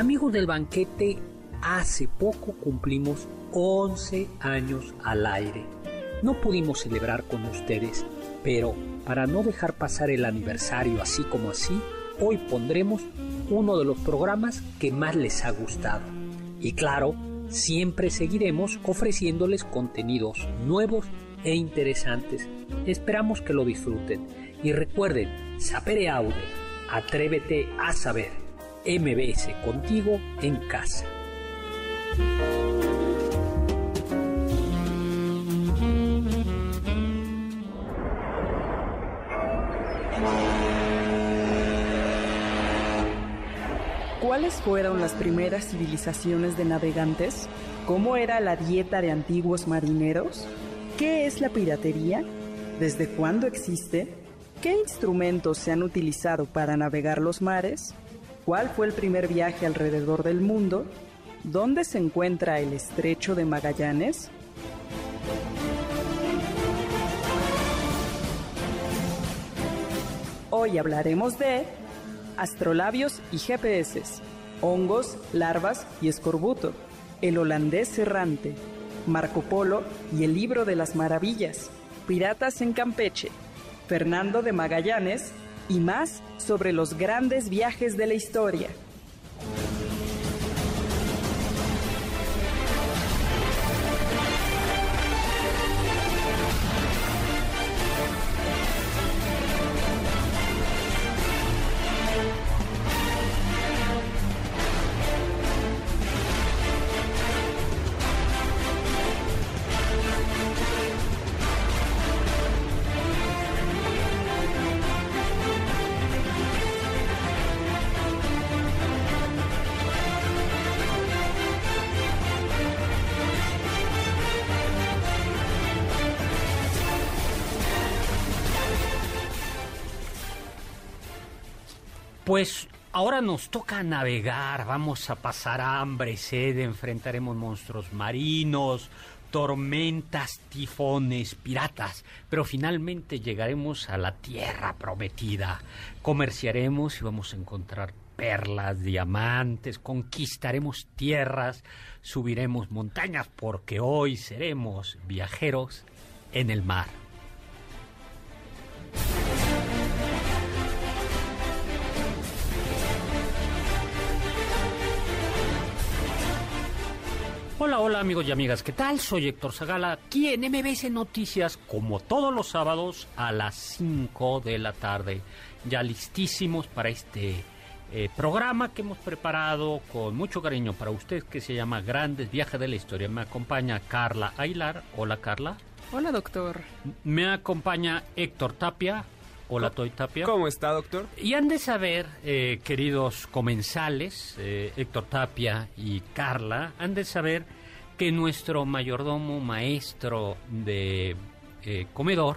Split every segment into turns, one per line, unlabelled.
Amigos del banquete, hace poco cumplimos 11 años al aire. No pudimos celebrar con ustedes, pero para no dejar pasar el aniversario así como así, hoy pondremos uno de los programas que más les ha gustado. Y claro, siempre seguiremos ofreciéndoles contenidos nuevos e interesantes. Esperamos que lo disfruten. Y recuerden, sapere aude, atrévete a saber. MBS contigo en casa.
¿Cuáles fueron las primeras civilizaciones de navegantes? ¿Cómo era la dieta de antiguos marineros? ¿Qué es la piratería? ¿Desde cuándo existe? ¿Qué instrumentos se han utilizado para navegar los mares? ¿Cuál fue el primer viaje alrededor del mundo? ¿Dónde se encuentra el estrecho de Magallanes? Hoy hablaremos de astrolabios y GPS, hongos, larvas y escorbuto, el holandés errante, Marco Polo y el libro de las maravillas, piratas en Campeche, Fernando de Magallanes y más sobre los grandes viajes de la historia.
Pues ahora nos toca navegar, vamos a pasar hambre, sed, enfrentaremos monstruos marinos, tormentas, tifones, piratas, pero finalmente llegaremos a la tierra prometida. Comerciaremos y vamos a encontrar perlas, diamantes, conquistaremos tierras, subiremos montañas, porque hoy seremos viajeros en el mar. Hola, hola amigos y amigas, ¿qué tal? Soy Héctor Zagala, aquí en MBS Noticias, como todos los sábados a las 5 de la tarde. Ya listísimos para este eh, programa que hemos preparado con mucho cariño para ustedes que se llama Grandes Viajes de la Historia. Me acompaña Carla Ailar. Hola Carla.
Hola doctor.
Me acompaña Héctor Tapia. Hola, Toy Tapia.
¿Cómo está, doctor?
Y han de saber, eh, queridos comensales, eh, Héctor Tapia y Carla, han de saber que nuestro mayordomo maestro de eh, comedor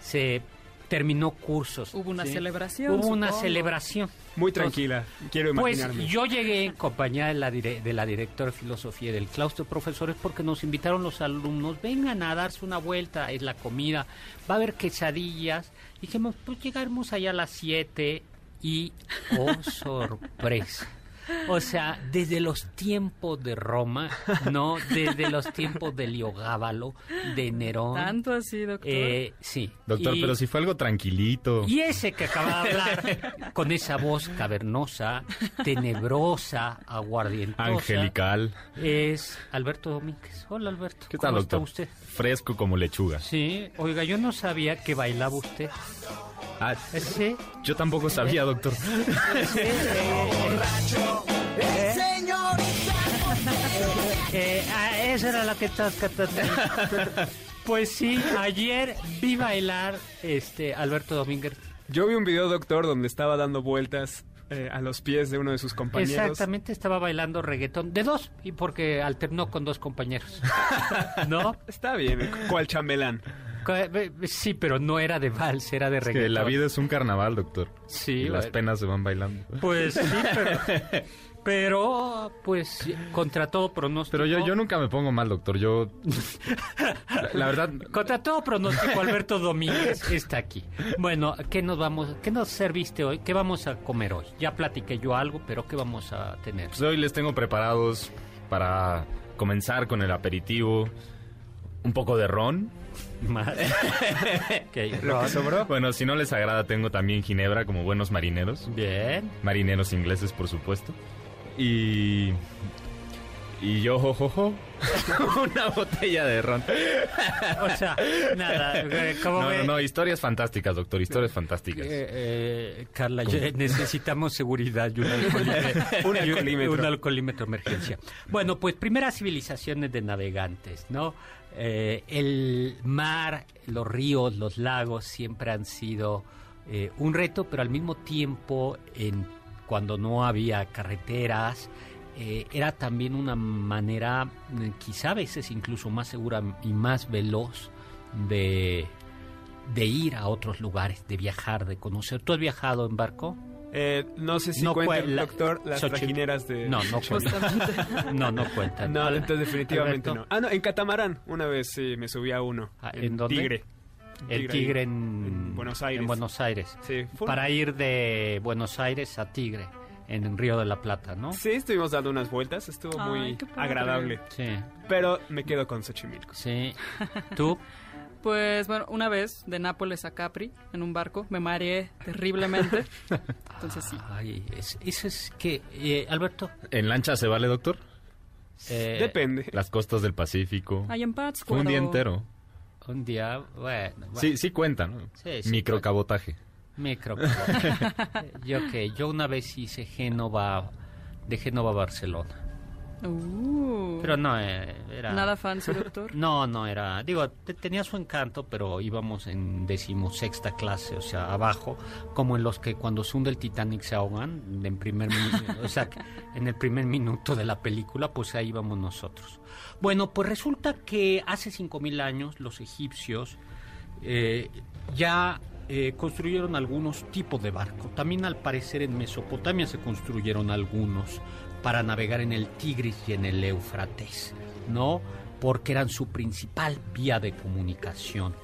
se terminó cursos.
Hubo una
¿sí?
celebración,
Hubo una
supongo.
celebración.
Muy tranquila, quiero
Pues
imaginarme.
yo llegué en compañía de la, dire- de la directora de filosofía del claustro de profesores porque nos invitaron los alumnos, vengan a darse una vuelta, es la comida, va a haber quesadillas. Dijimos, pues llegaremos allá a las 7 y, oh sorpresa. O sea, desde los tiempos de Roma, ¿no? Desde los tiempos de Liogábalo, de Nerón.
Tanto así, doctor.
Eh, sí.
Doctor,
Y-
pero si fue algo tranquilito.
y ese que acaba de hablar, con esa voz cavernosa, tenebrosa, aguardientosa,
Angelical.
es Alberto Domínguez. Hola, Alberto.
¿Qué tal,
¿Cómo
doctor?
está usted?
Fresco como lechuga.
Sí, oiga, yo no sabía que bailaba usted.
Ah,
Sí,
yo tampoco sabía, doctor.
sí, eh, eh, ah, esa era la que estás cantando. Pues sí, ayer vi bailar este Alberto Domínguez.
Yo vi un video, doctor, donde estaba dando vueltas eh, a los pies de uno de sus compañeros.
Exactamente, estaba bailando reggaetón de dos, y porque alternó con dos compañeros. ¿No?
Está bien, cual chambelán.
Eh, Sí, pero no era de vals, era de
Es
reggaetón.
que la vida es un carnaval, doctor.
Sí,
y las
bueno.
penas se van bailando.
Pues sí, pero... Pero, pues, contra todo pronóstico...
Pero yo, yo nunca me pongo mal, doctor. Yo. La, la verdad.
Contra todo pronóstico, Alberto Domínguez está aquí. Bueno, ¿qué nos vamos, qué nos serviste hoy? ¿Qué vamos a comer hoy? Ya platiqué yo algo, pero ¿qué vamos a tener?
Pues hoy les tengo preparados para comenzar con el aperitivo. Un poco de ron.
Más. Ok,
Lo
Ron.
que sobró.
Bueno, si no les agrada, tengo también ginebra como buenos marineros.
Bien.
Marineros ingleses, por supuesto. Y. Y yo, jo, jo, jo, una botella de ron.
O sea, nada, eh,
No, no, no, historias fantásticas, doctor, historias fantásticas.
Eh, eh, Carla, necesitamos seguridad y un alcoholímetro,
Un alcoholímetro.
un alcoholímetro emergencia. Bueno, pues primeras civilizaciones de navegantes, ¿no? Eh, el mar, los ríos, los lagos siempre han sido eh, un reto, pero al mismo tiempo, en, cuando no había carreteras, eh, era también una manera, quizá a veces incluso más segura y más veloz de, de ir a otros lugares, de viajar, de conocer. ¿Tú has viajado en barco?
Eh, no sé si
No
cuenta,
cuela-
doctor, las
Xochitl.
trajineras de...
No, no cuenta. No, no cuenta.
No, entonces definitivamente
Alberto.
no. Ah, no, en catamarán. Una vez sí me subí a uno.
Ah, ¿en dónde?
Tigre.
El Tigre en,
en Buenos Aires.
En Buenos Aires.
Sí, fue-
Para ir de Buenos Aires a Tigre, en Río de la Plata, ¿no?
Sí, estuvimos dando unas vueltas. Estuvo
Ay,
muy agradable.
Sí,
Pero me quedo con Xochimilco.
sí. ¿Tú?
Pues bueno, una vez de Nápoles a Capri en un barco, me mareé terriblemente. Entonces sí.
Ay, es- eso es que, eh, Alberto.
¿En lancha se vale, doctor?
eh,
Depende.
Las costas del Pacífico.
Hay en Pátzcuaro.
Fue un día entero.
Un día, bueno. bueno.
Sí, sí cuenta, ¿no?
Sí, sí
Microcabotaje.
Micro. yo que yo una vez hice Génova, de Génova a Barcelona.
Uh,
Pero no, eh, era...
Nada fancy, doctor.
No, no era. Digo, te- tenía su encanto, pero íbamos en decimosexta clase, o sea, abajo, como en los que cuando se hunde el Titanic se ahogan, en primer, o sea, en el primer minuto de la película, pues ahí íbamos nosotros. Bueno, pues resulta que hace 5000 años los egipcios eh, ya eh, construyeron algunos tipos de barcos. También al parecer en Mesopotamia se construyeron algunos para navegar en el Tigris y en el Éufrates, ¿no? Porque eran su principal vía de comunicación.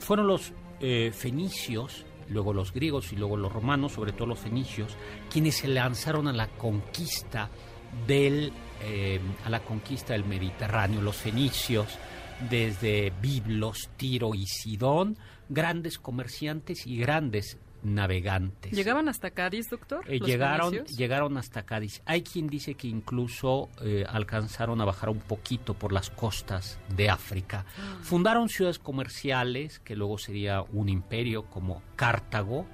Fueron los eh, fenicios, luego los griegos y luego los romanos, sobre todo los fenicios, quienes se lanzaron a la conquista del eh, a la conquista del Mediterráneo. Los fenicios desde Biblos, Tiro y Sidón, grandes comerciantes y grandes navegantes.
¿Llegaban hasta Cádiz, doctor?
Eh, llegaron, llegaron hasta Cádiz. Hay quien dice que incluso eh, alcanzaron a bajar un poquito por las costas de África. Fundaron ciudades comerciales, que luego sería un imperio como Cartago,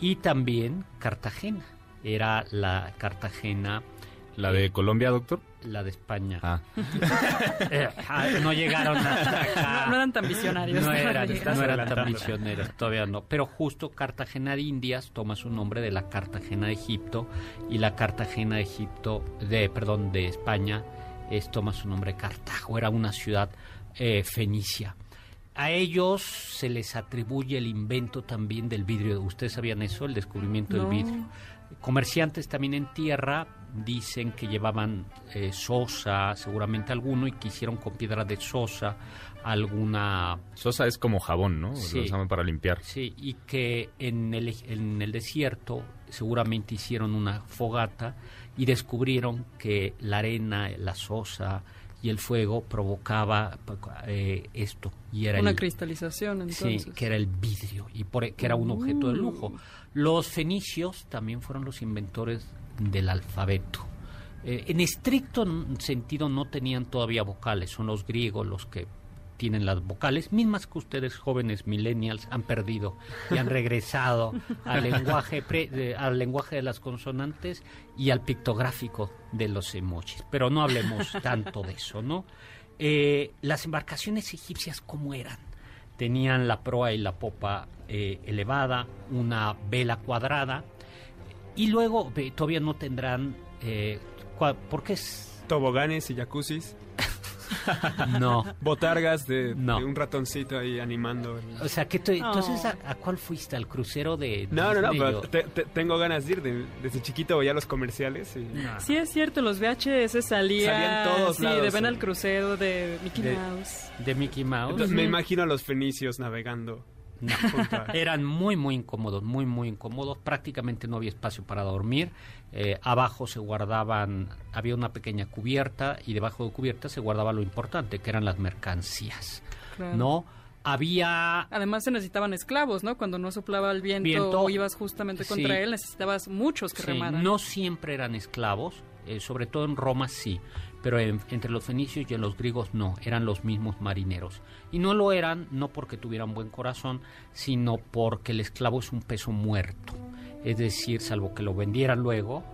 y también Cartagena. Era la Cartagena,
¿La de Colombia, doctor?
la de España.
Ah,
Eh, ah, no llegaron hasta acá.
No, no eran tan visionarios.
No eran,
Estás
no eran tan misioneros, todavía no. Pero justo Cartagena de Indias toma su nombre de la Cartagena de Egipto y la Cartagena de Egipto, de, perdón, de España, es, toma su nombre de Cartago. Era una ciudad eh, fenicia. a ellos se les atribuye el invento también del vidrio. ¿Ustedes sabían eso, el descubrimiento del vidrio? Comerciantes también en tierra dicen que llevaban eh, sosa, seguramente alguno, y que hicieron con piedra de sosa alguna
Sosa es como jabón, ¿no?
Sí.
Lo usaban para limpiar.
Sí, y que en el, en el desierto seguramente hicieron una fogata y descubrieron que la arena, la sosa y el fuego provocaba eh, esto. Y era
Una
el,
cristalización, entonces.
Sí, que era el vidrio y por, que era un objeto de lujo. Los fenicios también fueron los inventores del alfabeto. Eh, en estricto sentido no tenían todavía vocales, son los griegos los que tienen las vocales, mismas que ustedes jóvenes millennials han perdido y han regresado al lenguaje pre- de- al lenguaje de las consonantes y al pictográfico de los emojis. Pero no hablemos tanto de eso, ¿no? Eh, las embarcaciones egipcias cómo eran tenían la proa y la popa eh, elevada, una vela cuadrada y luego ve, todavía no tendrán eh, ¿por qué es?
Toboganes y jacuzzis.
No.
Botargas de,
No.
de un ratoncito ahí animando. el-
O sea, que tú- entonces
Oh.
¿a, a cuál fuiste? ¿Al crucero de
No, no, no, pero
o-
te- te- tengo ganas de ir. de- desde chiquito veía los comerciales y...
Sí, es cierto, los VHS salían.
Salían todos
Sí,
lados,
de Ven al crucero de Mickey
De-
Mouse.
de Mickey Mouse?
Entonces me imagino a los fenicios navegando.
Eran muy, muy incómodos, muy, muy incómodos. Prácticamente no había espacio para dormir. Eh, abajo se guardaban, había una pequeña cubierta y debajo de cubierta se guardaba lo importante, que eran las mercancías.
Claro.
¿No? Había
Además se necesitaban esclavos, ¿no? Cuando no soplaba el viento,
Viento.
o ibas justamente contra
Sí.
él, necesitabas muchos que
Sí,
remaran.
no siempre eran esclavos, eh, sobre todo en Roma sí, pero en- entre los fenicios y en los griegos no, eran los mismos marineros. Y no lo eran no porque tuvieran buen corazón, sino porque el esclavo es un peso muerto. Es decir, salvo que lo vendieran luego,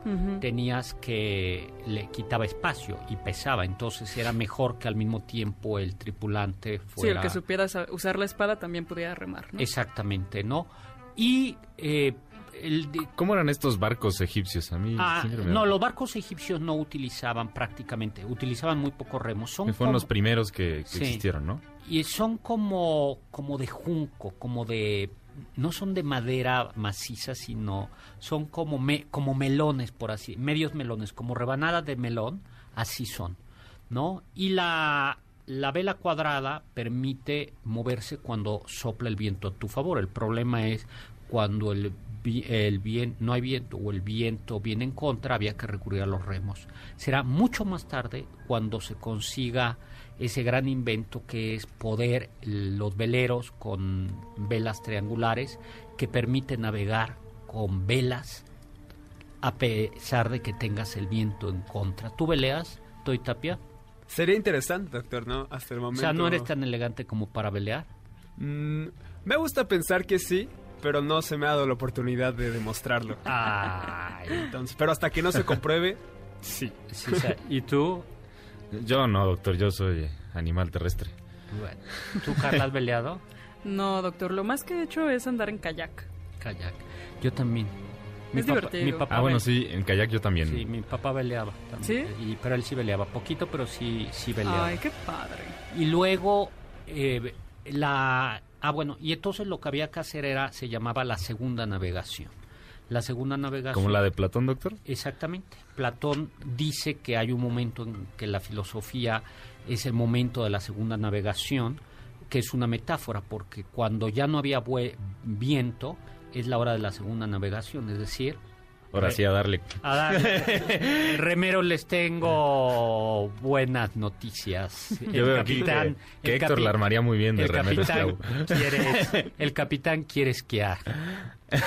tenías que le quitaba espacio y pesaba, entonces era mejor que al mismo tiempo el tripulante
Sí,
fuera
el que supiera sa- usar la espada también podía remar, ¿no?
exactamente, ¿no? Y eh, el
¿Cómo eran estos barcos egipcios? A mí
Ah,
me
no, los barcos egipcios no utilizaban prácticamente, utilizaban muy pocos remos. Son
fueron
como-
los primeros que, que
Sí.
existieron, ¿no?
y son como, como de junco, como de no son de madera maciza, sino son como me- como melones por así, medios melones, como rebanadas de melón, así son, ¿no? Y la la vela cuadrada permite moverse cuando sopla el viento a tu favor. El problema es cuando el, el bien, no hay viento o el viento viene en contra, había que recurrir a los remos. Será mucho más tarde cuando se consiga ese gran invento que es poder los veleros con velas triangulares que permite navegar con velas a pesar de que tengas el viento en contra. ¿Tú veleas, Toy Tapia?
Sería interesante, doctor, ¿no? Hasta el
O
momento.
sea, ¿no eres tan elegante como para velear?
Mm, me gusta pensar que sí, pero no se me ha dado la oportunidad de demostrarlo.
Ay,
Entonces, pero hasta que no se compruebe, sí.
sí, o sea, ¿Y tú?
Yo no, doctor, yo soy animal terrestre.
Bueno, ¿Tú, Carla, has veleado?
No, doctor, lo más que he hecho es andar en kayak.
Kayak. Yo también.
Es divertido.
mi papá
Ah, bueno, sí, en kayak yo también.
Sí, mi papá veleaba también.
¿Sí?
Y, pero él sí veleaba. Poquito, pero sí, sí veleaba.
Ay, qué padre.
Y luego, eh, la... Ah, bueno, y entonces lo que había que hacer era, se llamaba la segunda navegación. La segunda navegación...
¿Como la de Platón, doctor?
Exactamente. Platón dice que hay un momento en que la filosofía es el momento de la segunda navegación, que es una metáfora, porque cuando ya no había viento, es la hora de la segunda navegación, es decir,
Ahora sí, a darle.
a dar- remeros les tengo buenas noticias.
Yo veo aquí que, que
el
Héctor
capi-
la armaría muy bien de
el
remero
capitán quiere el capitán quiere esquiar.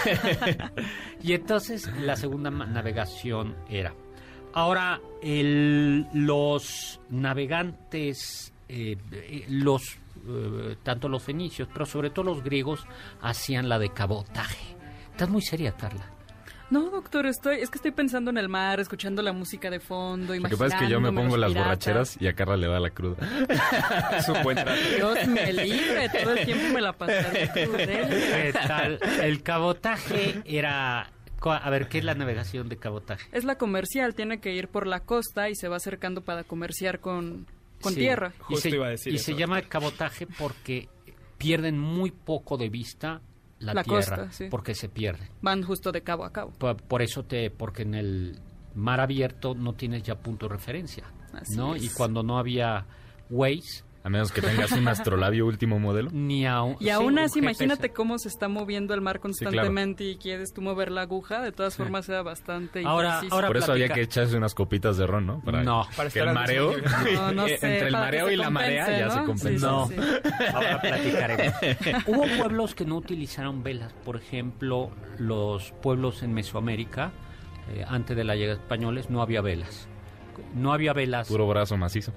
Y entonces la segunda navegación era. Ahora el- los navegantes eh, eh, los eh, tanto los fenicios pero sobre todo los griegos hacían la de cabotaje. Estás muy seria Carla
No, doctor, estoy, es que estoy pensando en el mar, escuchando la música de fondo,
Lo que pasa es que yo me pongo las borracheras y a Carla le da la cruda.
Su cuenta.
Dios me libre, todo el tiempo me la pasaré crudel.
¿Qué tal? el cabotaje era a ver qué es la navegación de cabotaje
Es la comercial, tiene que ir por la costa y se va acercando para comerciar con, con
Sí.
tierra.
Y
Justo
se,
iba a decir
y
eso.
se llama cabotaje porque pierden muy poco de vista la,
La
tierra,
costa, sí.
porque se pierde.
Van justo de cabo a cabo.
Por, por eso te, porque en el mar abierto no tienes ya punto de referencia,
Así
¿no?
es.
Y cuando no había Waze,
A menos que tengas un astrolabio último modelo.
ni aún...
Y aún así, imagínate cómo se está moviendo el mar
claro.
constantemente y quieres tú mover la aguja, de todas formas era bastante
Ahora-
impreciso.
ahora-
Por eso había que echarse unas copitas de ron, ¿no?
No.
Para
que el mareo.
No, no sé,
entre el
para
mareo y la marea ya se compensa.
No.
Sí, sí, sí.
Ahora platicaremos. Hubo pueblos que no utilizaron velas. Por ejemplo, los pueblos en Mesoamérica, eh, antes de la llegada de españoles, no había velas. No había velas.
Puro brazo macizo.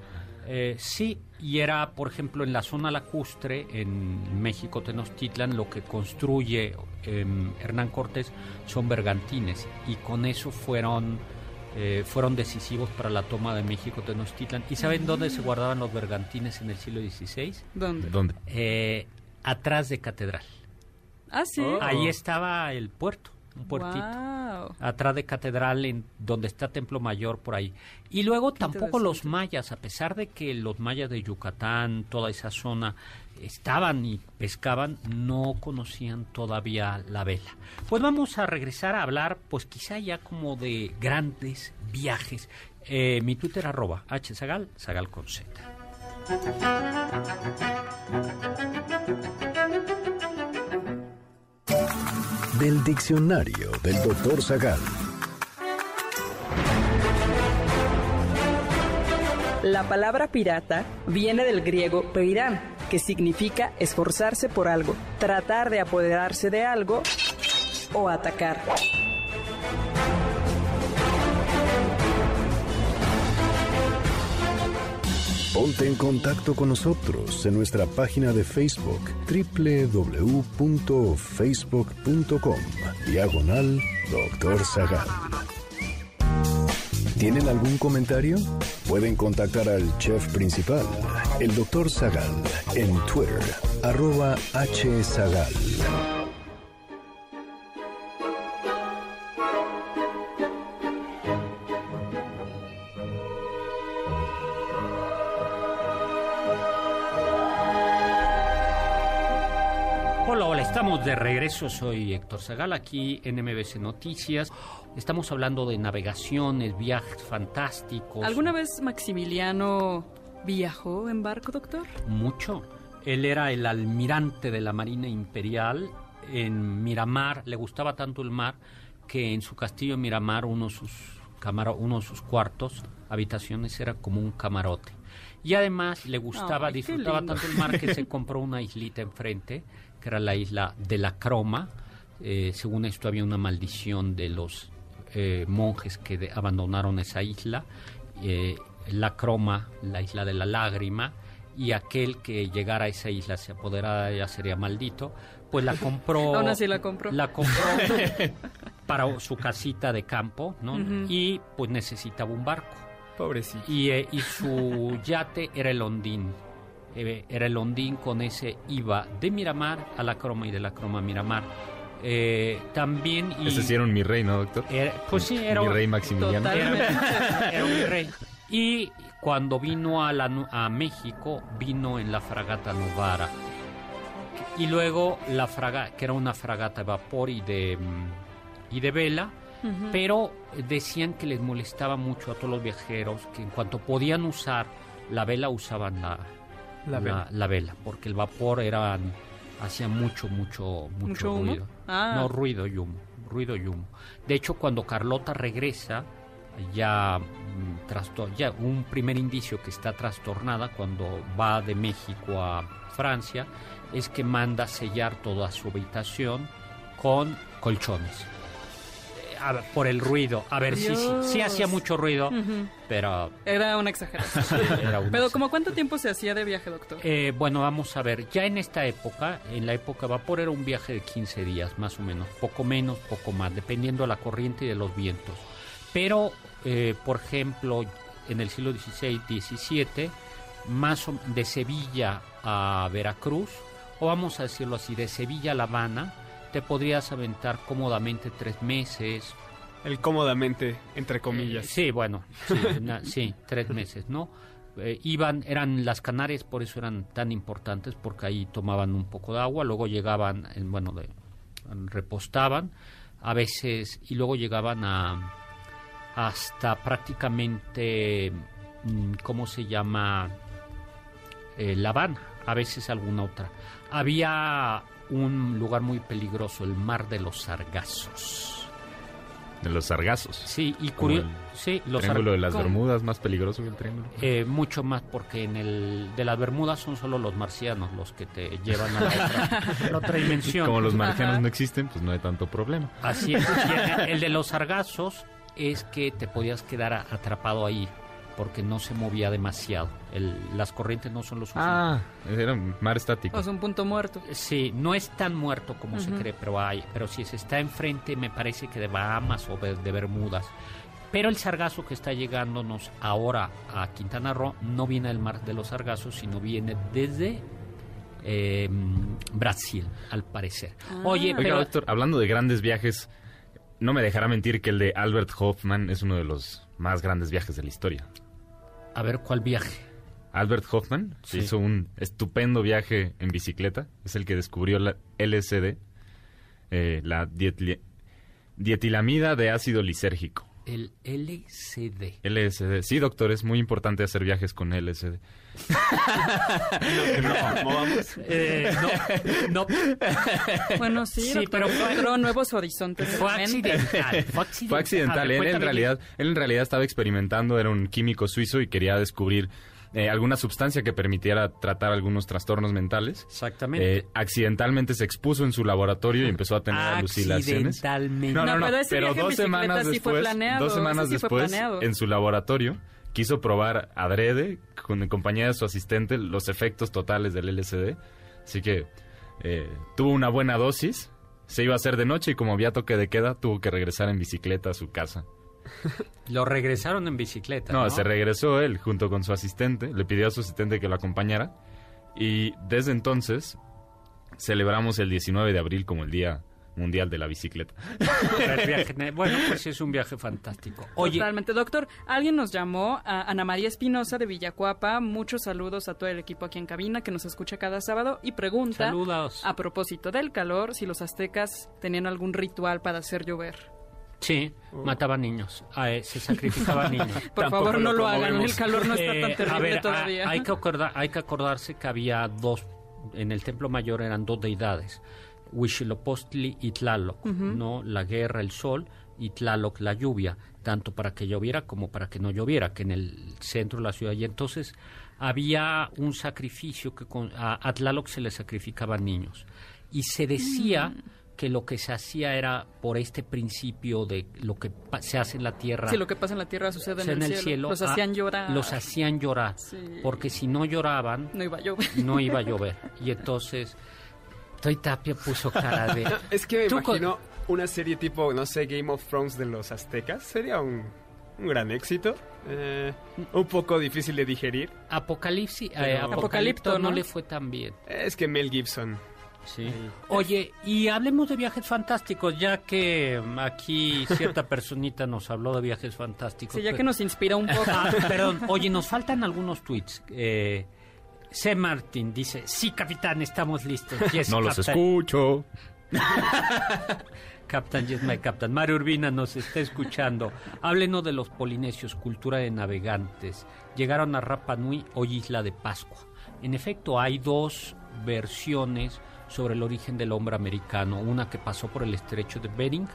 Eh, sí, y era, por ejemplo, en la zona lacustre, en México, Tenochtitlan, lo que construye em, Hernán Cortés son bergantines, y con eso fueron, eh, fueron decisivos para la toma de México, Tenochtitlan. ¿Y saben dónde se guardaban los bergantines en el siglo XVI?
¿Dónde?
¿Dónde?
Eh, atrás de Catedral.
Ah, sí.
Ahí estaba el puerto, un puertito.
Wow.
Atrás de Catedral, en donde está Templo Mayor, por ahí. Y luego tampoco los mayas, a pesar de que los mayas de Yucatán, toda esa zona, estaban y pescaban, no conocían todavía la vela. Pues vamos a regresar a hablar, pues quizá ya como de grandes viajes. Eh, mi Twitter arroba hzagal, zagal con z.
Del diccionario del doctor Zagal.
La palabra pirata viene del griego peirán, que significa esforzarse por algo, tratar de apoderarse de algo o atacar.
Ponte en contacto con nosotros en nuestra página de Facebook www.facebook.com Diagonal Doctor Zagal. ¿Tienen algún comentario? Pueden contactar al chef principal, el Doctor Zagal, en Twitter, arroba hzagal.
De regreso. Soy Héctor Zagal aquí en MBC Noticias. Estamos hablando de navegaciones, viajes fantásticos.
¿Alguna vez Maximiliano viajó en barco, doctor?
Mucho. Él era el almirante de la Marina Imperial en Miramar. Le gustaba tanto el mar que en su castillo Miramar uno de sus, camaro- uno de sus cuartos, habitaciones, era como un camarote. Y además le gustaba,
Ay,
disfrutaba tanto el mar que se compró una islita enfrente, que era la isla de la Croma. Eh, según esto había una maldición de los eh, monjes que de- abandonaron esa isla. Eh, la Croma, la isla de la lágrima, y aquel que llegara a esa isla se apoderara de ella sería maldito, pues la compró.
Aún así la compró.
La compró para su casita de campo, ¿no? Y pues necesitaba un barco.
Pobrecito.
Y, eh, y su yate era el Ondín. Eh, era el Ondín, con ese iba de Miramar a la Croma y de la Croma a Miramar. Eh, también... Y,
Ese sí era un mi rey, ¿no, doctor?
era- pues sí, era
mi
un-
rey Maximiliano.
Era, era un rey. Y cuando vino a, la, nu- a México, vino en la fragata Novara. Y luego la fragata, que era una fragata de vapor y de, mm, y de vela, pero decían que les molestaba mucho a todos los viajeros que en cuanto podían usar la vela, usaban la,
La vela.
la vela, porque el vapor era, hacía mucho, mucho, mucho,
¿Mucho humo?
ruido.
Ah.
No, ruido y humo, ruido y humo. De hecho, cuando Carlota regresa, ya, mm, ya un primer indicio que está trastornada cuando va de México a Francia es que manda sellar toda su habitación con colchones. A ver, por el ruido. A ver, sí, sí, sí
Dios.
hacía mucho ruido, pero
Era una exageración.
era una
Pero, ¿como cuánto tiempo se hacía de viaje, doctor?
eh, bueno, vamos a ver, ya en esta época, en la época vapor era un viaje de 15 días más o menos, poco menos, poco más, dependiendo de la corriente y de los vientos. Pero, eh, por ejemplo, en el siglo XVI, XVII, más o- de Sevilla a Veracruz, o vamos a decirlo así, de Sevilla a La Habana, te podrías aventar cómodamente tres meses,
El cómodamente, entre comillas.
eh, sí, bueno, sí, na- sí, tres meses, ¿no? eh, iban, eran las Canarias, por eso eran tan importantes, porque ahí tomaban un poco de agua, luego llegaban, en, bueno, de, repostaban, a veces, y luego llegaban a hasta prácticamente, mm, ¿cómo se llama? Eh, La Habana, a veces alguna otra. Había un lugar muy peligroso, el Mar de los Sargazos.
De los sargazos.
Sí, y curioso.
el
Sí, los
triángulo de las. Bermudas, más peligroso que el triángulo.
Eh, mucho más porque en el de las Bermudas son solo los marcianos los que te llevan a la otra, a la otra dimensión.
Como los marcianos
Ajá.
no existen, pues no hay tanto problema.
Así es. Y el, el de los sargazos es que te podías quedar atrapado ahí porque no se movía demasiado. El- las corrientes no son lo suficiente.
Ah, era un mar estático.
O sea, un punto muerto.
Sí, no es tan muerto como se cree, pero hay. Pero si se está enfrente, me parece que de Bahamas o de, de Bermudas. Pero el sargazo que está llegándonos ahora a Quintana Roo no viene del mar de los sargazos, sino viene desde eh, Brasil, al parecer. Oye,
Oiga,
pero
doctor, hablando de grandes viajes, no me dejará mentir que el de Albert Hoffman es uno de los más grandes viajes de la historia.
A ver cuál viaje.
Albert Hoffman
Sí.
hizo un estupendo viaje en bicicleta. Es el que descubrió la LSD, eh, la dietilamida de ácido lisérgico.
El LCD.
LSD. Sí, doctor, es muy importante hacer viajes con LSD.
Eh, no, no,
Bueno, sí,
Sí,
doctor,
pero fue-
nuevos horizontes.
fue accidental. Fue accidental.
Fue accidental.
Ver,
Él en realidad, él en realidad estaba experimentando, era un químico suizo y quería descubrir eh, alguna sustancia que permitiera tratar algunos trastornos mentales.
Exactamente.
Eh, accidentalmente se expuso en su laboratorio y empezó a tener alucinaciones.
Accidentalmente.
No, no,
No, pero ese
pero dos semanas
sí fue
después,
planeado,
dos semanas
sí
después, en su laboratorio, quiso probar adrede, con, en compañía de su asistente, los efectos totales del LSD. Así que eh, tuvo una buena dosis, se iba a hacer de noche y como había toque de queda, tuvo que regresar en bicicleta a su casa.
Lo regresaron en bicicleta. No,
No, se regresó él junto con su asistente, le pidió a su asistente que lo acompañara y desde entonces celebramos el 19 de abril como el Día Mundial de la Bicicleta.
Bueno, pues es un viaje fantástico. Oye,
Totalmente, doctor. Alguien nos llamó a Ana María Espinosa de Villacuapa. Muchos saludos a todo el equipo aquí en cabina que nos escucha cada sábado y pregunta
saludos.
a propósito del calor si los aztecas tenían algún ritual para hacer llover.
Sí, mataban niños, ah, eh, se sacrificaban niños.
Por
Tampoco
favor, no
lo
lo hagan. El calor no está
Eh,
tan
a
terrible
ver,
todavía.
hay, que acordar- hay que acordarse que había dos, en el templo mayor eran dos deidades, Huitzilopochtli y Tlaloc, ¿no? La guerra, el sol, y Tlaloc, la lluvia, tanto para que lloviera como para que no lloviera, que en el centro de la ciudad. Y entonces había un sacrificio que con, a, a Tlaloc se le sacrificaban niños. Y se decía que lo que se hacía era por este principio de lo que se hace en la tierra
Si lo que pasa en la tierra sucede en el, cielo. Los
ah,
hacían llorar.
Los hacían llorar.
Sí.
Porque si no lloraban,
No iba a llover.
no iba a llover. Y entonces, Toy Tapia puso cara de...
Es que me imagino una serie tipo, no sé, Game of Thrones de los aztecas. Sería un, un gran éxito. Eh, un poco difícil de digerir.
Apocalipsis, eh, Apocalipto
Apocalipto,
no
¿no?
le fue tan bien.
Es que Mel Gibson.
Sí. Oye, y hablemos de viajes fantásticos, ya que aquí cierta personita nos habló de viajes fantásticos.
Sí, ya que nos inspira un poco.
Ah, perdón, oye, nos faltan algunos tweets. Eh, C. Martin dice, sí, capitán, estamos listos. Yes,
No los
captain.
escucho.
Captain, yes, my captain. Mario Urbina nos está escuchando. Háblenos de los polinesios, cultura de navegantes. Llegaron a Rapa Nui, hoy Isla de Pascua. En efecto, hay dos versiones sobre el origen del hombre americano. Una que pasó por el estrecho de Bering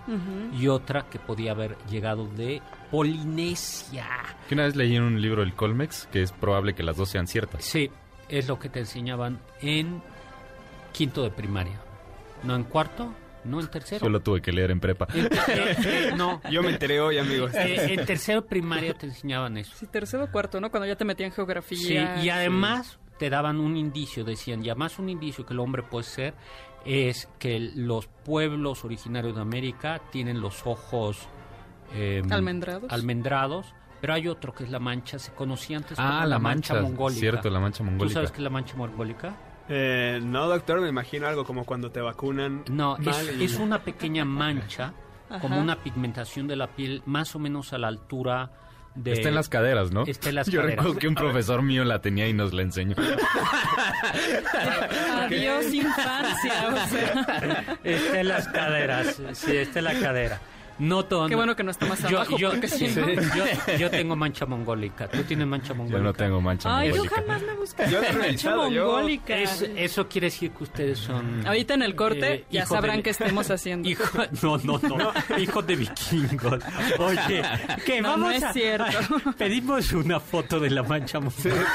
y otra que podía haber llegado de Polinesia.
Que una vez leí en un libro el Colmex que es probable que las dos sean ciertas.
Sí, es lo que te enseñaban en quinto de primaria. No en cuarto, no en tercero.
Yo lo tuve que leer en prepa.
En- eh, eh, no,
Yo me enteré hoy, amigos.
Eh, en tercero primaria te enseñaban eso.
Sí, tercero o cuarto, ¿no? Cuando ya te metían
Sí,
geografía.
y además te daban un indicio, decían, y además un indicio que el hombre puede ser, es que los pueblos originarios de América tienen los ojos eh,
Almendrados.
almendrados, pero hay otro que es la mancha, se conocía antes como
Ah, la mancha.
mongólica.
Cierto, la mancha
¿Tú
mongólica.
sabes qué es la mancha mongólica?
Eh, no, doctor, me imagino algo como cuando te vacunan.
No, es,
y-
es una pequeña mancha, como
Ajá.
una pigmentación de la piel, más o menos a la altura de-
Está en las caderas, ¿no?
Está en las
Yo
caderas.
recuerdo que un profesor mío la tenía y nos la enseñó.
Adiós infancia, o sea.
Está en las caderas, sí, está en la cadera. No todo.
Qué bueno que no está más
yo,
abajo,
yo,
porque
sí,
no-
yo, yo tengo mancha mongólica. ¿Tú tienes mancha mongólica?
Yo no tengo mancha
Ay, yo
mongólica.
jamás me busqué
Yo he
mancha
yo-
mongólica.
Es- eso quiere decir que ustedes son...
Ahorita en el corte
eh,
ya sabrán
de-
qué estemos haciendo.
Hijo, no, no, no, hijos de vikingos. Oye, que
No,
vamos
no es
a-
cierto.
Pedimos una foto de la mancha mongólica.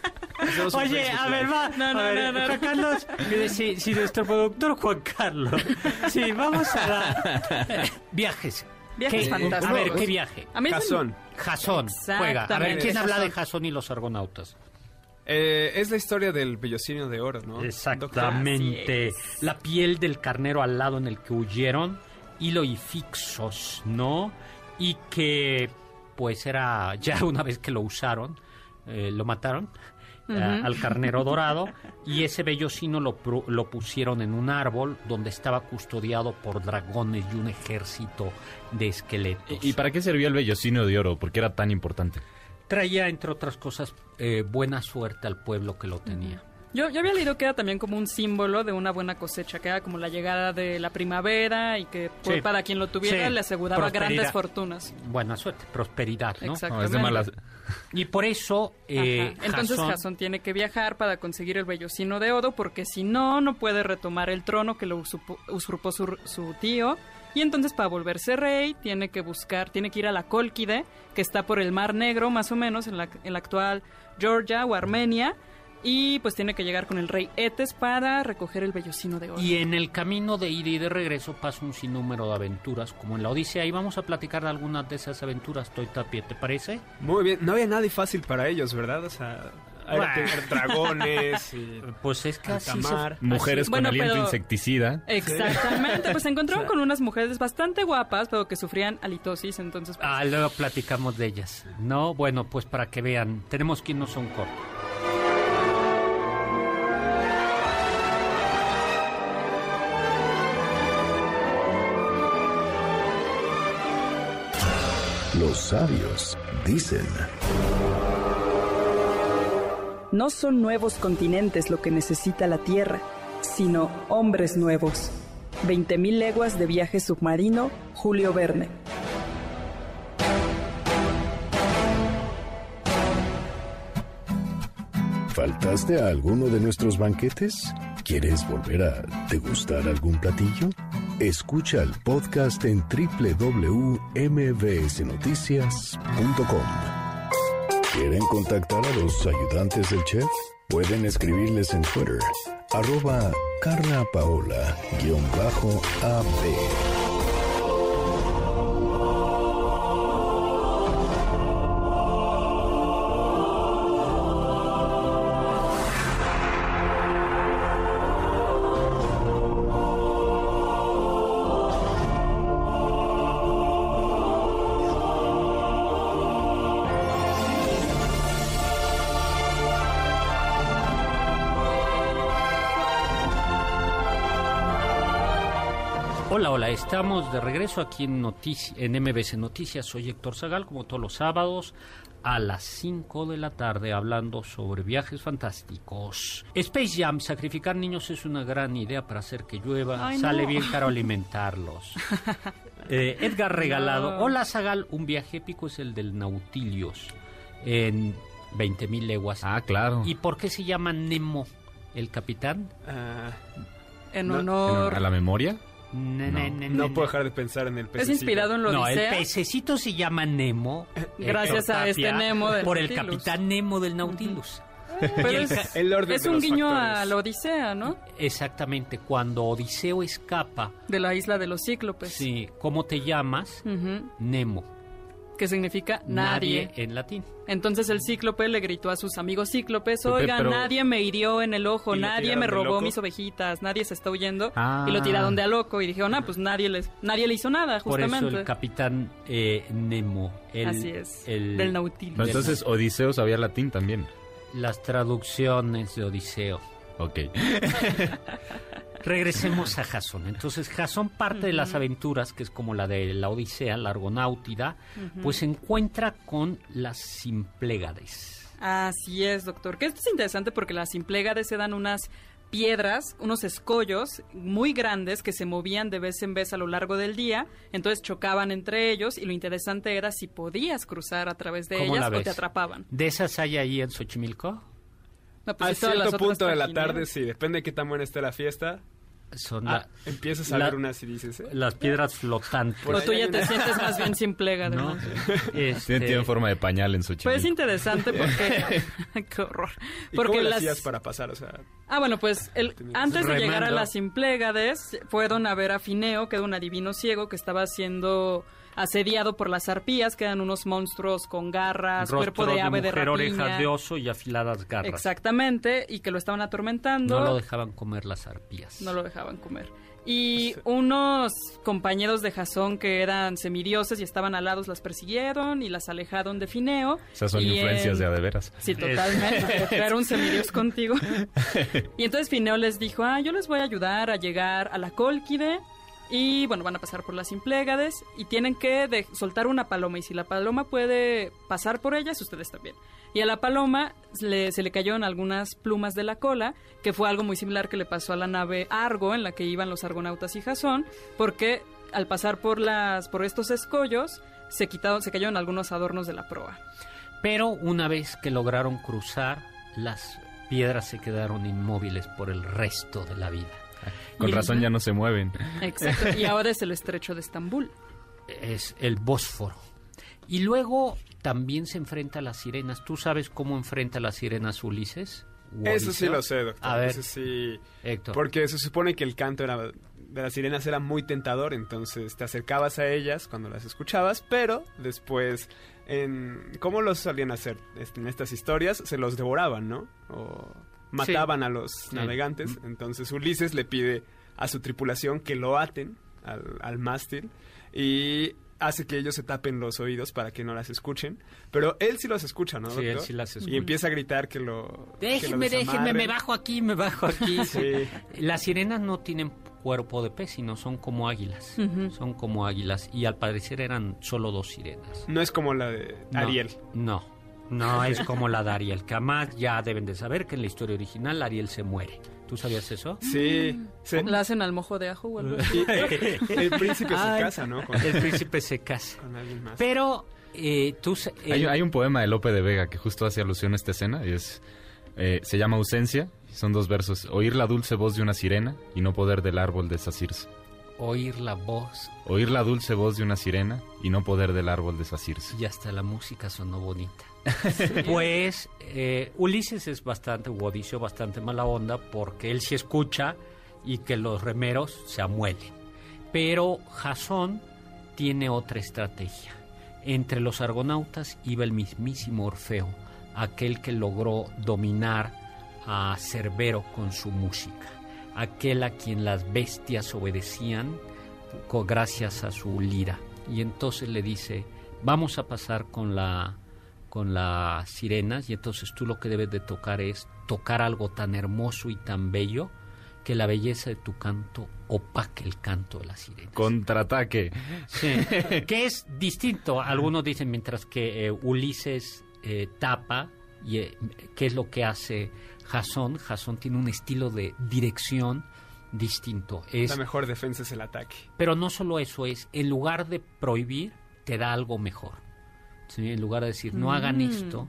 Oye, a ver, va.
No, no,
a ver,
no, no,
Juan
no.
Carlos, mire, si, si nuestro productor Juan Carlos. Sí, vamos a dar. Viajes.
Viajes
¿Qué-
fantásticos.
A ver, ¿qué viaje?
A mí es-
Jasón.
Jasón, juega. A ver, ¿quién habla de
Jasón.
Jasón y los argonautas?
Eh, es la historia del vellocinio de oro, ¿no?
Exactamente. La piel del carnero al lado en el que huyeron, hilo y fixos, ¿no? Y que, pues era ya una vez que lo usaron, eh, lo mataron. Eh, al carnero dorado y ese vellocino lo, lo pusieron en un árbol donde estaba custodiado por dragones y un ejército de esqueletos.
¿Y y para qué servía el vellocino de oro? ¿Por qué era tan importante?
Traía, entre otras cosas, eh, buena suerte al pueblo que lo tenía.
Yo, yo había leído que era también como un símbolo de una buena cosecha, que era como la llegada de la primavera y que por-
Sí.
para quien lo tuviera
Sí.
le aseguraba grandes fortunas.
Buena suerte, prosperidad, ¿no?
No, es de malas.
Y por eso, eh.
Entonces
Jasón
tiene que viajar para conseguir el vellocino de oro porque si no, no puede retomar el trono que lo usurpó, usurpó su, su tío. Y entonces para volverse rey tiene que buscar, tiene que ir a la Cólquide, que está por el Mar Negro más o menos, en la, en la actual Georgia o Armenia. Y pues tiene que llegar con el rey Etes para recoger el vellocino de oro.
Y en el camino de ida y de regreso pasa un sinnúmero de aventuras, como en la Odisea, y vamos a platicar de algunas de esas aventuras, Toy Tapie, ¿te parece?
Muy bien. No había nada fácil para ellos, ¿verdad? O sea, hay
Bueno.
que tener dragones y...
Pues es que así se-.
Mujeres
Así-
con
Bueno,
aliento
pero-
insecticida.
Exactamente, pues se encontraron con unas mujeres bastante guapas, pero que sufrían halitosis, entonces... pues,
Ah, luego platicamos de ellas. No, bueno, pues para que vean, tenemos que irnos a un corte.
Los sabios dicen.
No son nuevos continentes lo que necesita la Tierra, sino hombres nuevos. 20.000 leguas de viaje submarino, Julio Verne.
¿Faltaste a alguno de nuestros banquetes? ¿Quieres volver a degustar algún platillo? Escucha el podcast en www.mbsnoticias.com. ¿Quieren contactar a los ayudantes del chef? Pueden escribirles en Twitter, arroba Carla
Hola, hola, estamos de regreso aquí en, Notici- en MBC Noticias. Soy Héctor Zagal, como todos los sábados, a las 5 de la tarde, hablando sobre viajes fantásticos. Space Jam, sacrificar niños es una gran idea para hacer que llueva.
Ay,
Sale
no.
bien caro alimentarlos. Eh, Edgar Regalado.
No.
Hola, Zagal, un viaje épico es el del Nautilius en 20.000 leguas.
Ah, claro.
¿Y por qué se llama Nemo el capitán?
Ah,
en
no,
honor...
¿A la memoria?
Ne- ne- ne-
no
ne-
puedo dejar de pensar en el
Es
pececito.
inspirado en lo
No, el
Odisea.
pececito se llama Nemo.
Gracias
Héctor
a este
Tapia,
Nemo del
Por el
Nautilus.
capitán Nemo del Nautilus.
Pero
el
es,
El orden
es
de
un
los
guiño
factores.
a la Odisea, ¿no?
Exactamente, cuando Odiseo escapa,
De la isla de los cíclopes.
sí, ¿cómo te llamas?
Ujú,
Nemo.
Que significa nadie.
en latín.
Entonces el cíclope le gritó a sus amigos cíclopes, oigan,
pero-
nadie me hirió en el ojo,
¿Y lo
nadie me robó mis ovejitas, nadie se está huyendo.
Ah.
Y lo tiraron de a loco y dijeron, ah, pues nadie, les, nadie le hizo nada,
Por eso
justamente.
el capitán eh, Nemo. el-
Así es,
el-
del Nautilus.
Pero entonces Odiseo sabía latín también.
Las traducciones de Odiseo.
Ok.
Regresemos a Jasón. Entonces, Jasón parte de las aventuras, que es como la de la Odisea, la Argonáutida, pues se encuentra con las Simplégades.
Así es, doctor. Que esto es interesante porque las simplégades se dan unas piedras, unos escollos muy grandes que se movían de vez en vez a lo largo del día, entonces chocaban entre ellos y lo interesante era si podías cruzar a través de
¿Cómo la
ellas o te atrapaban.
¿De esas hay ahí en Xochimilco?
No, pues,
A cierto punto de la tarde, sí, depende de qué tan buena esté la fiesta.
Son
ah,
la-
empiezas a
la-
ver unas y dices, ¿eh?
las piedras flotantes.
Por
O
ahí
tú ya te sientes más bien sin plega,
¿no? Este,
Tiene, forma de pañal en su
Pues es interesante porque... ¡Qué horror!
¿Y
Porque
cómo
las...
hacías para pasar? O sea,
Ah, bueno, pues el, antes de llegar a
Remando.
las Simplégades, fueron a ver a Fineo, que era un adivino ciego que estaba siendo asediado por las arpías, que eran unos monstruos con garras, cuerpo de ave de,
mujer,
rapiña.
orejas de oso y afiladas garras.
Exactamente, y que lo estaban atormentando.
No lo dejaban comer las arpías.
No lo dejaban comer. Y unos compañeros de Jasón que eran semidioses y estaban alados las persiguieron y las alejaron de Fineo.
Esas son influencias
en-
de adeveras.
Sí, totalmente. Era un semidios contigo. Y entonces Fineo les dijo, ah, yo les voy a ayudar a llegar a la Cólquide. Y bueno, van a pasar por las Simplégades y tienen que soltar una paloma. Y si la paloma puede pasar por ellas, ustedes también. Y a la paloma se le cayeron algunas plumas de la cola, que fue algo muy similar que le pasó a la nave Argo, en la que iban los argonautas y Jasón, porque al pasar por, las, por estos escollos, se, se cayeron algunos adornos de la proa.
Pero una vez que lograron cruzar, las piedras se quedaron inmóviles por el resto de la vida.
Con
Y-
razón ya no se mueven.
Exacto. Y ahora es el estrecho de Estambul.
Es el Bósforo. Y luego también se enfrenta a las sirenas. ¿Tú sabes cómo enfrenta a las sirenas Ulises? ¿O
eso sí lo sé, doctor.
A ver,
Eso sí.
Héctor.
Porque se supone que el canto era, de las sirenas era muy tentador, entonces te acercabas a ellas cuando las escuchabas, pero después, en, ¿cómo los solían hacer este, en estas historias? Se los devoraban, ¿no? O mataban a los navegantes. Entonces Ulises le pide a su tripulación que lo aten al, al mástil y hace que ellos se tapen los oídos para que no las escuchen. Pero él sí los escucha, ¿no,
Sí, él sí las escucha.
Y empieza a gritar que lo... que lo
Déjenme, déjenme, me bajo aquí, me bajo aquí.
Sí.
Las sirenas no tienen cuerpo de pez, sino son como águilas. Son como águilas. Y al parecer eran solo dos sirenas.
No es como la de
No,
Ariel.
No, no es como la de Ariel. Que además ya deben de saber que en la historia original Ariel se muere. ¿Tú sabías eso?
Sí. se-
¿La hacen al mojo de ajo o algo así?
y- el príncipe se casa, ¿no? Con,
El príncipe se casa.
con alguien más.
Pero eh, tú... sa-
Hay, un poema de Lope de Vega que justo hace alusión a esta escena y es eh, se llama Ausencia. Son dos versos. Oír la dulce voz de una sirena y no poder del árbol desasirse.
Oír la voz
Oír la dulce voz de una sirena y no poder del árbol desasirse.
y hasta la música sonó bonita. Pues eh, Ulises es bastante, u Odiseo bastante mala onda porque él sí escucha y que los remeros se amuelen. Pero Jasón tiene otra estrategia. Entre los argonautas iba el mismísimo Orfeo, aquel que logró dominar a Cerbero con su música, aquel a quien las bestias obedecían gracias a su lira. Y entonces le dice, vamos a pasar con la con las sirenas y entonces tú lo que debes de tocar es tocar algo tan hermoso y tan bello que la belleza de tu canto opaque el canto de las sirenas.
Contraataque.
Sí, que es distinto. Algunos dicen mientras que eh, Ulises eh, tapa y eh, qué es lo que hace Jasón. Jasón tiene un estilo de dirección distinto. Es
La mejor defensa es el ataque.
pero no solo eso es, en lugar de prohibir, te da algo mejor. ¿sí? En lugar de decir, no hagan
Mm.
esto,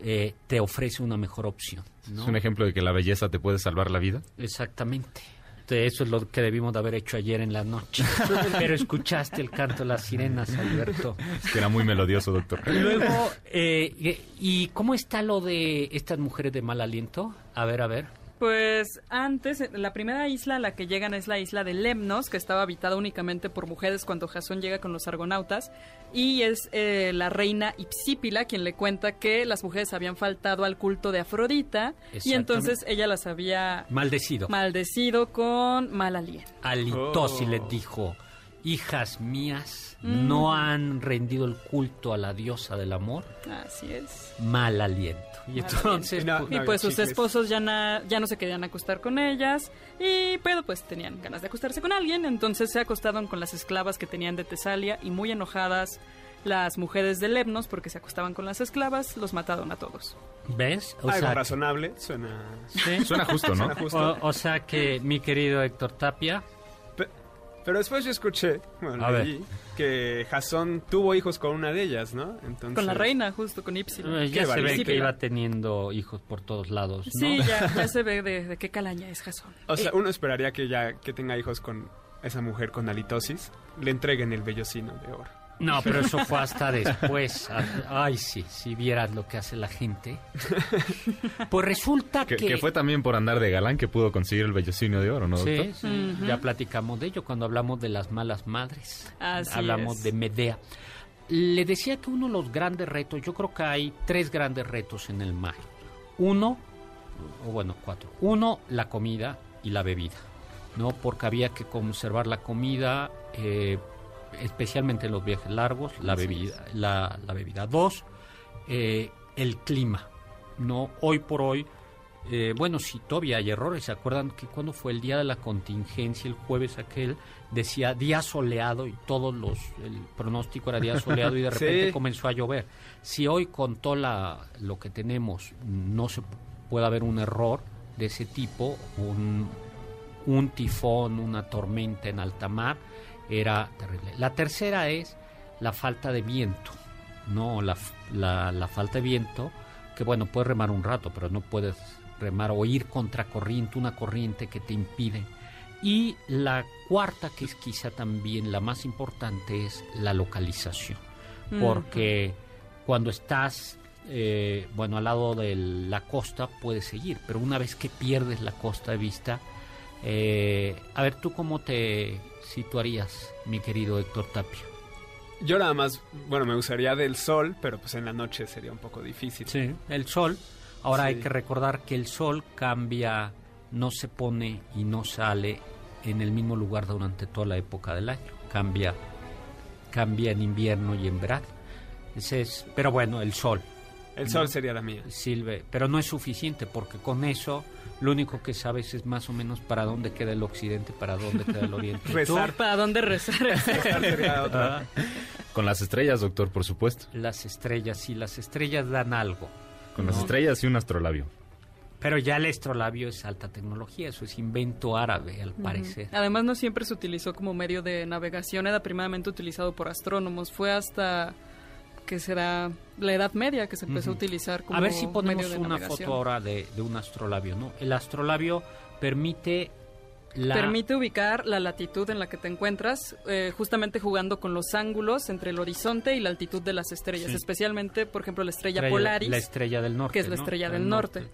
eh, te ofrece una mejor opción. ¿no?
Es un ejemplo de que la belleza te puede salvar la vida.
Exactamente. Entonces, Eso es lo que debimos de haber hecho ayer en la noche. Pero escuchaste el canto de las sirenas, Alberto.
Es que era muy melodioso, doctor.
Luego, eh, ¿y cómo está lo de estas mujeres de mal aliento? A ver, a ver.
Pues antes, la primera isla a la que llegan es la isla de Lemnos, que estaba habitada únicamente por mujeres cuando Jasón llega con los argonautas, y es eh, la reina Ipsípila quien le cuenta que las mujeres habían faltado al culto de Afrodita, y entonces ella las había
Maldecido.
maldecido con mal aliento.
Alitósi
Oh.
le dijo, hijas mías, no han rendido el culto a la diosa del amor,
Así es.
mal aliento. Y entonces,
No,
pues,
Y pues sus
chicles.
esposos ya, na- ya no se querían acostar con ellas, y pero pues tenían ganas de acostarse con alguien, entonces se acostaron con las esclavas que tenían de Tesalia y muy enojadas las mujeres de Lemnos porque se acostaban con las esclavas, los mataron a todos.
¿ves? O
Algo
sea,
razonable, suena...
¿sí?
Suena justo, ¿no?
Suena justo.
O, o sea que mi querido Héctor Tapia,
Pero después yo escuché, bueno,
A ver.
leí, que Jasón tuvo hijos con una de ellas, ¿no? Entonces,
Con la reina, justo con Ipsilon.
eh, ya se ve que iba teniendo hijos por todos lados, ¿no?
Sí, ya, ya se ve de, de qué calaña es Jasón.
O sea, uno esperaría que ya que tenga hijos con esa mujer con halitosis, le entreguen el vellocino de oro.
No, pero eso fue hasta después. Ay, sí, si vieras lo que hace la gente. Pues resulta
Que,
que...
que fue también por andar de galán que pudo conseguir el vellocinio de oro, ¿no, doctor?
Sí, sí, ya platicamos de ello cuando hablamos de las malas madres.
Así
hablamos
es.
de Medea. Le decía que uno de los grandes retos, yo creo que hay tres grandes retos en el mar. Uno, o bueno, cuatro. Uno, la comida y la bebida, ¿no? Porque había que conservar la comida, eh, especialmente en los viajes largos, la bebida. La, la bebida. Dos, eh, el clima, ¿no? Hoy por hoy, eh, bueno, si todavía hay errores, ¿se acuerdan que cuando fue el día de la contingencia, el jueves aquel, decía día soleado y todos los, el pronóstico era día soleado y de
Sí.
repente comenzó a llover? Si hoy con todo la, lo que tenemos no se puede haber un error de ese tipo, un, un tifón, una tormenta en alta mar, era terrible. La tercera es la falta de viento, ¿no? La, la, la falta de viento, que bueno, puedes remar un rato, pero no puedes remar o ir contra corriente, una corriente que te impide. Y la cuarta, que es quizá también la más importante, es la localización. Porque cuando estás, eh, bueno, al lado de la costa puedes seguir, pero una vez que pierdes la costa de vista, eh, a ver, ¿tú cómo te situarías, mi querido Héctor Tapio?
Yo nada más, bueno, me usaría del sol, pero pues en la noche sería un poco difícil.
Sí, el sol. Ahora hay que recordar que el sol cambia, no se pone y no sale en el mismo lugar durante toda la época del año. Cambia, cambia en invierno y en verano. Ese es, pero bueno, el sol
El sol sería la mía.
sirve, pero no es suficiente porque con eso lo único que sabes es más o menos para dónde queda el occidente, para dónde queda el oriente.
Rezar.
¿Para dónde rezar?
Ah,
Con las estrellas, doctor, por supuesto.
las estrellas, sí, las estrellas dan algo.
Con las estrellas y un astrolabio.
Pero ya el astrolabio es alta tecnología, eso es invento árabe, al parecer.
Además, no siempre se utilizó como medio de navegación, era primeramente utilizado por astrónomos. Fue hasta que será la Edad Media que se empezó a utilizar como
A ver si ponemos
medio de
una foto ahora de, de un astrolabio, ¿no? El astrolabio permite la...
Permite ubicar la latitud en la que te encuentras, eh, justamente jugando con los ángulos entre el horizonte y la altitud de las estrellas,
Sí.
especialmente, por ejemplo, la estrella,
estrella-
Polaris.
La estrella del norte.
que es la estrella del norte.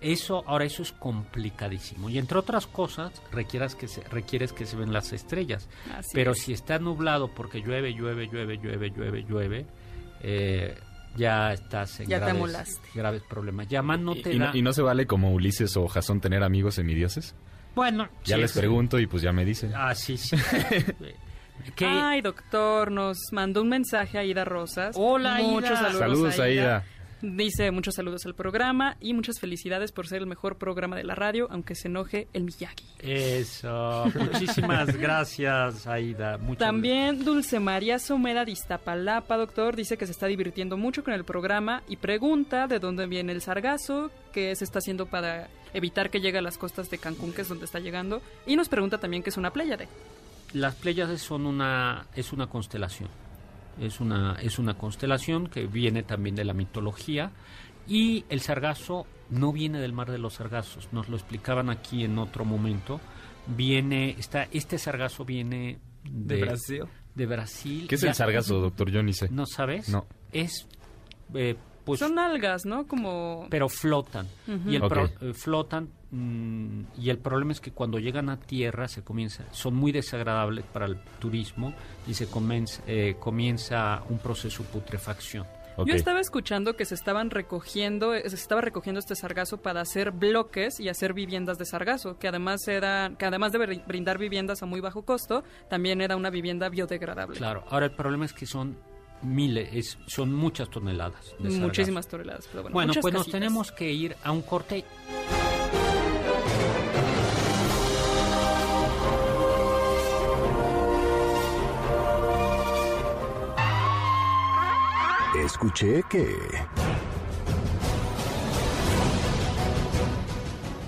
Eso, ahora eso es complicadísimo. Y entre otras cosas, requieras que se, requieres que se ven las estrellas.
Así
Pero
es.
si está nublado porque llueve, llueve, llueve, llueve, llueve, llueve, eh, ya estás en
Ya te
graves,
amolaste.
graves problemas. Ya más no
¿Y,
te
y no,
da-
y no se vale como Ulises o Jasón tener amigos semidioses?
Bueno,
Ya
sí,
les
sí.
pregunto y pues ya me dicen.
Ah, sí, sí. ¿Qué?
Ay, doctor, nos mandó un mensaje Aida Rosas.
Hola,
Muchos
Aida.
saludos,
Saludos, Aida.
Dice muchos saludos al programa y muchas felicidades por ser el mejor programa de la radio, aunque se enoje el Miyagi.
Eso. Muchísimas gracias, Aida. Muchas
También Dulce María Someda de Iztapalapa, doctor, dice que se está divirtiendo mucho con el programa y pregunta de dónde viene el sargazo, qué se está haciendo para evitar que llegue a las costas de Cancún, que es donde está llegando, y nos pregunta también qué es una pléyade.
Las Pléyades son una es una constelación. Es una es una constelación que viene también de la mitología y el sargazo no viene del mar de los sargazos. Nos lo explicaban aquí en otro momento. Viene está este sargazo viene de,
De Brasil.
de Brasil.
¿Qué es
Ya-
el sargazo, doctor? Yo ni sé.
¿No sabes?
No.
Es eh, pues
Son algas, ¿no? Como...
pero flotan y el pro- eh, flotan mm, y el problema es que cuando llegan a tierra se comienza son muy desagradables para el turismo y se comienza, eh, comienza un proceso de putrefacción.
Yo estaba escuchando que se estaban recogiendo, eh, se estaba recogiendo este sargazo para hacer bloques y hacer viviendas de sargazo, que además era, que además de br- brindar viviendas a muy bajo costo, también era una vivienda biodegradable.
Claro, ahora el problema es que son miles, es- son muchas toneladas de.
Muchísimas toneladas, pero bueno.
Bueno, pues nos tenemos que ir a un corte.
Escuché que...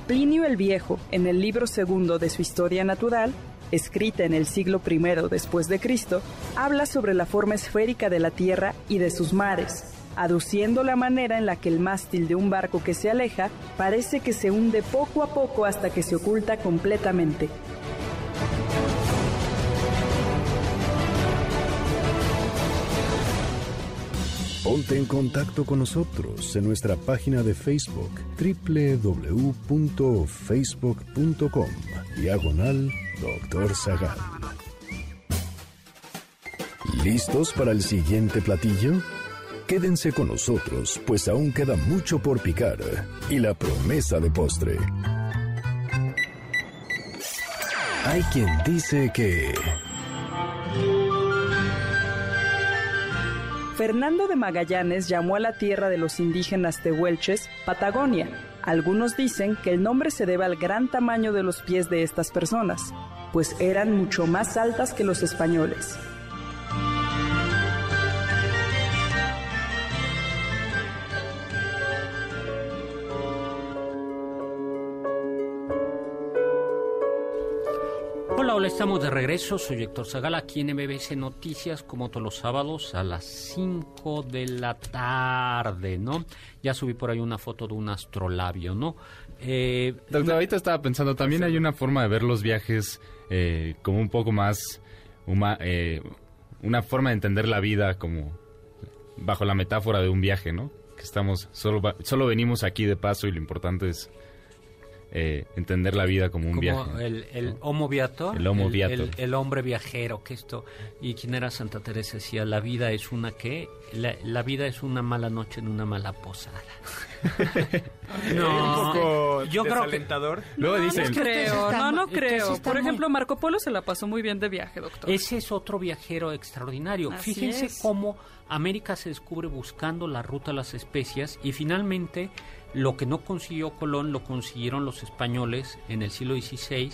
Plinio el Viejo, en el libro segundo de su Historia Natural, escrita en el siglo I después de Cristo, habla sobre la forma esférica de la Tierra y de sus mares, aduciendo la manera en la que el mástil de un barco que se aleja parece que se hunde poco a poco hasta que se oculta completamente.
Ponte en contacto con nosotros en nuestra página de Facebook www.facebook.com Diagonal Doctor Zagal. ¿Listos para el siguiente platillo? Quédense con nosotros, pues aún queda mucho por picar y la promesa de postre. Hay quien dice que...
Fernando de Magallanes llamó a la tierra de los indígenas tehuelches Patagonia. Algunos dicen que el nombre se debe al gran tamaño de los pies de estas personas, pues eran mucho más altas que los españoles.
Hola, estamos de regreso. Soy Héctor Zagala aquí en MBC Noticias, como todos los sábados a las 5 de la tarde, ¿no? Ya subí por ahí una foto de un astrolabio, ¿no? Eh,
Doctor, ahorita estaba pensando, también hay una forma de ver los viajes eh, como un poco más... eh, una forma de entender la vida como bajo la metáfora de un viaje, ¿no? Que estamos, solo, solo venimos aquí de paso y lo importante es eh, entender la vida como un
como
viaje.
el, el homo viator,
El homo viator.
el, el hombre viajero, que esto. ¿Y quién era Santa Teresa? Decía, la vida es una qué? La, la vida es una mala noche en una mala posada.
un poco
yo creo que.
Luego
No,
dicen,
no creo, no, no creo. Por
muy-
ejemplo, Marco Polo se la pasó muy bien de viaje, doctor.
Ese es otro viajero extraordinario.
Así
Fíjense
es.
cómo América se descubre buscando la ruta a las especias y finalmente lo que no consiguió Colón lo consiguieron los españoles en el siglo XVI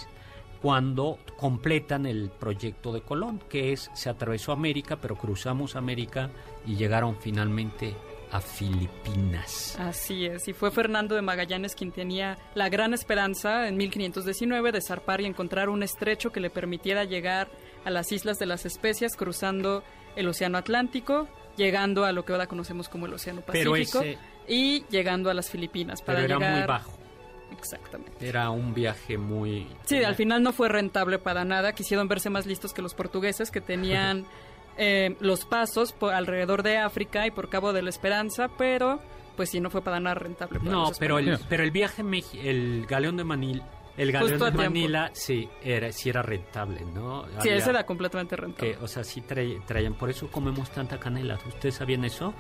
cuando completan el proyecto de Colón, que es se atravesó América, pero cruzamos América y llegaron finalmente a Filipinas.
Así es, y fue Fernando de Magallanes quien tenía la gran esperanza en 1519 de zarpar y encontrar un estrecho que le permitiera llegar a las Islas de las Especias cruzando el Océano Atlántico, llegando a lo que ahora conocemos como el Océano
Pero
Pacífico
ese-
y llegando a las Filipinas para
Pero era
llegar
muy bajo.
Exactamente.
Era un viaje muy
Sí, al final no fue rentable para nada. Quisieron verse más listos que los portugueses, que tenían eh, los pasos por alrededor de África y por Cabo de la Esperanza, pero pues sí, no fue para nada rentable. para
No, pero el, pero el viaje, el galeón de Manil, el galeón de. Manila, sí era, sí era rentable, ¿no?
Sí,
Había-
ese era completamente rentable.
que, o sea, sí traían, por eso comemos tanta canela. ¿Ustedes sabían eso?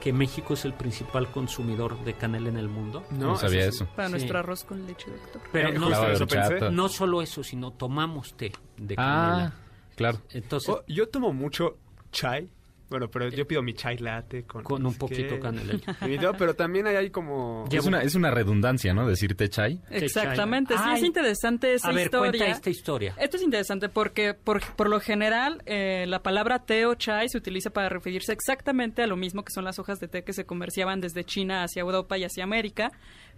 Que México es el principal consumidor de canela en el mundo.
no, sabía
sí.
eso.
Para
Sí.
nuestro arroz con leche, doctor.
Pero
Eh,
no,
eso pensé.
no solo eso, sino tomamos té de
Ah,
canela.
claro.
Entonces,
Oh, yo tomo mucho chai. Bueno, pero yo pido mi chai latte con...
un poquito
qué.
canela.
Pero también hay como...
Es una, es una redundancia, ¿no? Decirte chai.
Exactamente, sí,
Ay.
es interesante esa
A ver,
historia.
cuenta esta historia.
Esto es interesante porque, por, por lo general, eh, la palabra té o chai se utiliza para referirse exactamente a lo mismo que son las hojas de té que se comerciaban desde China hacia Europa y hacia América.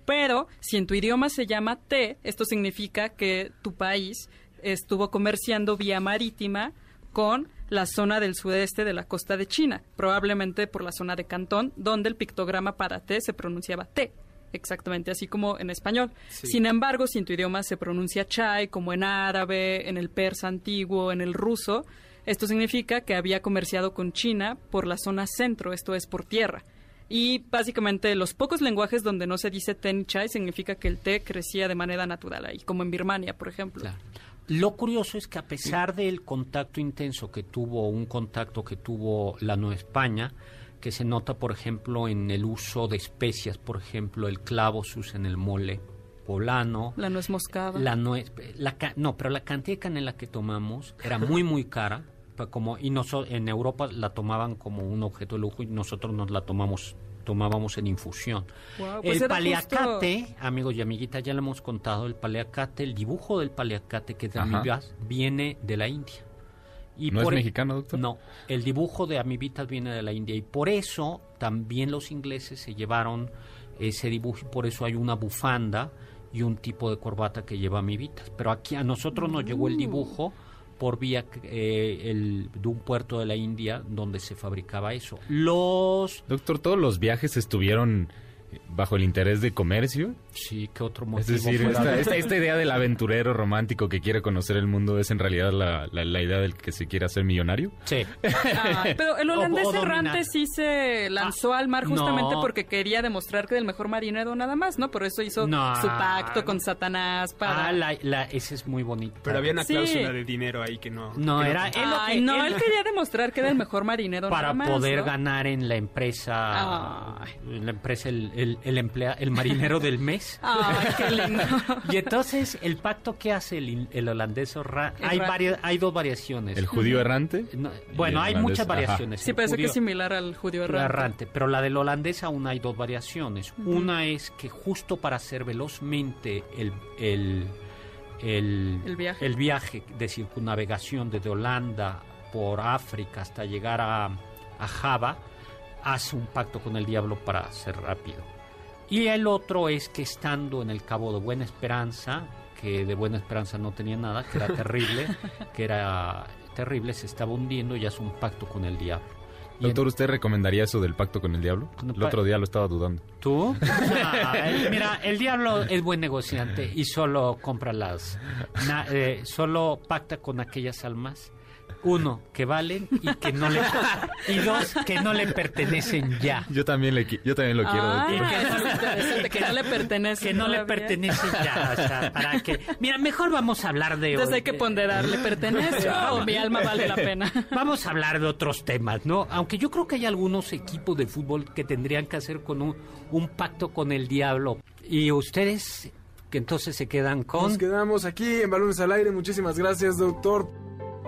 Pero si en tu idioma se llama té, esto significa que tu país estuvo comerciando vía marítima con la zona del sudeste de la costa de China, probablemente por la zona de Cantón, donde el pictograma para té se pronunciaba té. Exactamente, así como en español. Sin embargo, si en tu idioma se pronuncia chai, como en árabe, en el persa antiguo, en el ruso, esto significa que había comerciado con China por la zona centro, esto es por tierra. Y básicamente los pocos lenguajes donde no se dice té ni chai significa que el té crecía de manera natural ahí, como en Birmania, por ejemplo.
Claro. Lo curioso es que a pesar del contacto intenso que tuvo, un contacto que tuvo la Nueva España, que se nota, por ejemplo, en el uso de especias, por ejemplo, el clavo se usa en el mole poblano.
La nuez moscada.
La nuez, la, ca- no, pero la cantidad de canela que tomamos era muy, muy cara. Como, y noso- en Europa la tomaban como un objeto de lujo y nosotros nos la tomamos tomábamos en infusión.
Pues
el
era
paliacate, amigos y amiguitas, ya lo hemos contado, el paliacate, el dibujo del paliacate que es de
Ajá.
amigas viene de la India. Y
¿No es
por e-
mexicano, doctor?
No, el dibujo de amibitas viene de la India y por eso también los ingleses se llevaron ese dibujo y por eso hay una bufanda y un tipo de corbata que lleva amibitas. Pero aquí a nosotros nos llegó el dibujo por vía eh, el, de un puerto de la India donde se fabricaba eso. Los...
Doctor, ¿todos los viajes estuvieron bajo el interés de comercio?
Sí, ¿qué otro
Es
motivo?
decir,
fuera
esta,
de-
esta- esta idea del aventurero romántico que quiere conocer el mundo es en realidad la, la- la idea del que se quiere hacer millonario.
Sí.
Ay, pero el holandés
O- o
errante sí se lanzó al mar justamente
no.
porque quería demostrar que era el mejor marinero nada más, ¿no? Por eso hizo
No.
su pacto con Satanás para...
Ah, la, la- ese es muy bonito.
Pero había una
Sí.
cláusula de dinero ahí que no...
No,
que
era él lo
Ay,
que-
no,
él-
él quería demostrar que era el mejor marinero
para
nada más,
poder
¿no?
ganar en la empresa en la empresa el, el, el emplea- el marinero del mes
Ay, qué lindo.
y entonces el pacto que hace el, el holandés Orra- hay varias hay dos variaciones
El judío errante.
No, bueno hay
holandés,
muchas
ajá.
variaciones
Sí, parece que es similar al judío errante.
errante, pero la del holandés aún hay dos variaciones. Una es que justo para hacer velozmente el, el, el,
El viaje.
el viaje de circunnavegación desde Holanda por África hasta llegar a, a Java, hace un pacto con el diablo para ser rápido. Y el otro es que estando en el Cabo de Buena Esperanza, que de Buena Esperanza no tenía nada, que era terrible, que era terrible, se estaba hundiendo y hace un pacto con el diablo.
Doctor, ¿usted recomendaría eso del pacto con el diablo? El otro día lo estaba dudando.
¿Tú? Ah, mira, el diablo es buen negociante y solo compra las... na- eh, solo pacta con aquellas almas. Uno, que valen y que no le... Y dos, que no le pertenecen ya.
Yo también, le, yo también lo quiero,
Ay,
doctor.
es interesante, que no le pertenece.
Que no le pertenecen ya. O sea, para que... Mira, mejor vamos a hablar de...
Entonces hay que ponderar, ¿le pertenece o mi alma vale la pena?
Vamos a hablar de otros temas, ¿no? Aunque yo creo que hay algunos equipos de fútbol que tendrían que hacer con un, un pacto con el diablo. Y ustedes, que entonces se quedan con...
Nos quedamos aquí en Balones al Aire. Muchísimas gracias, doctor.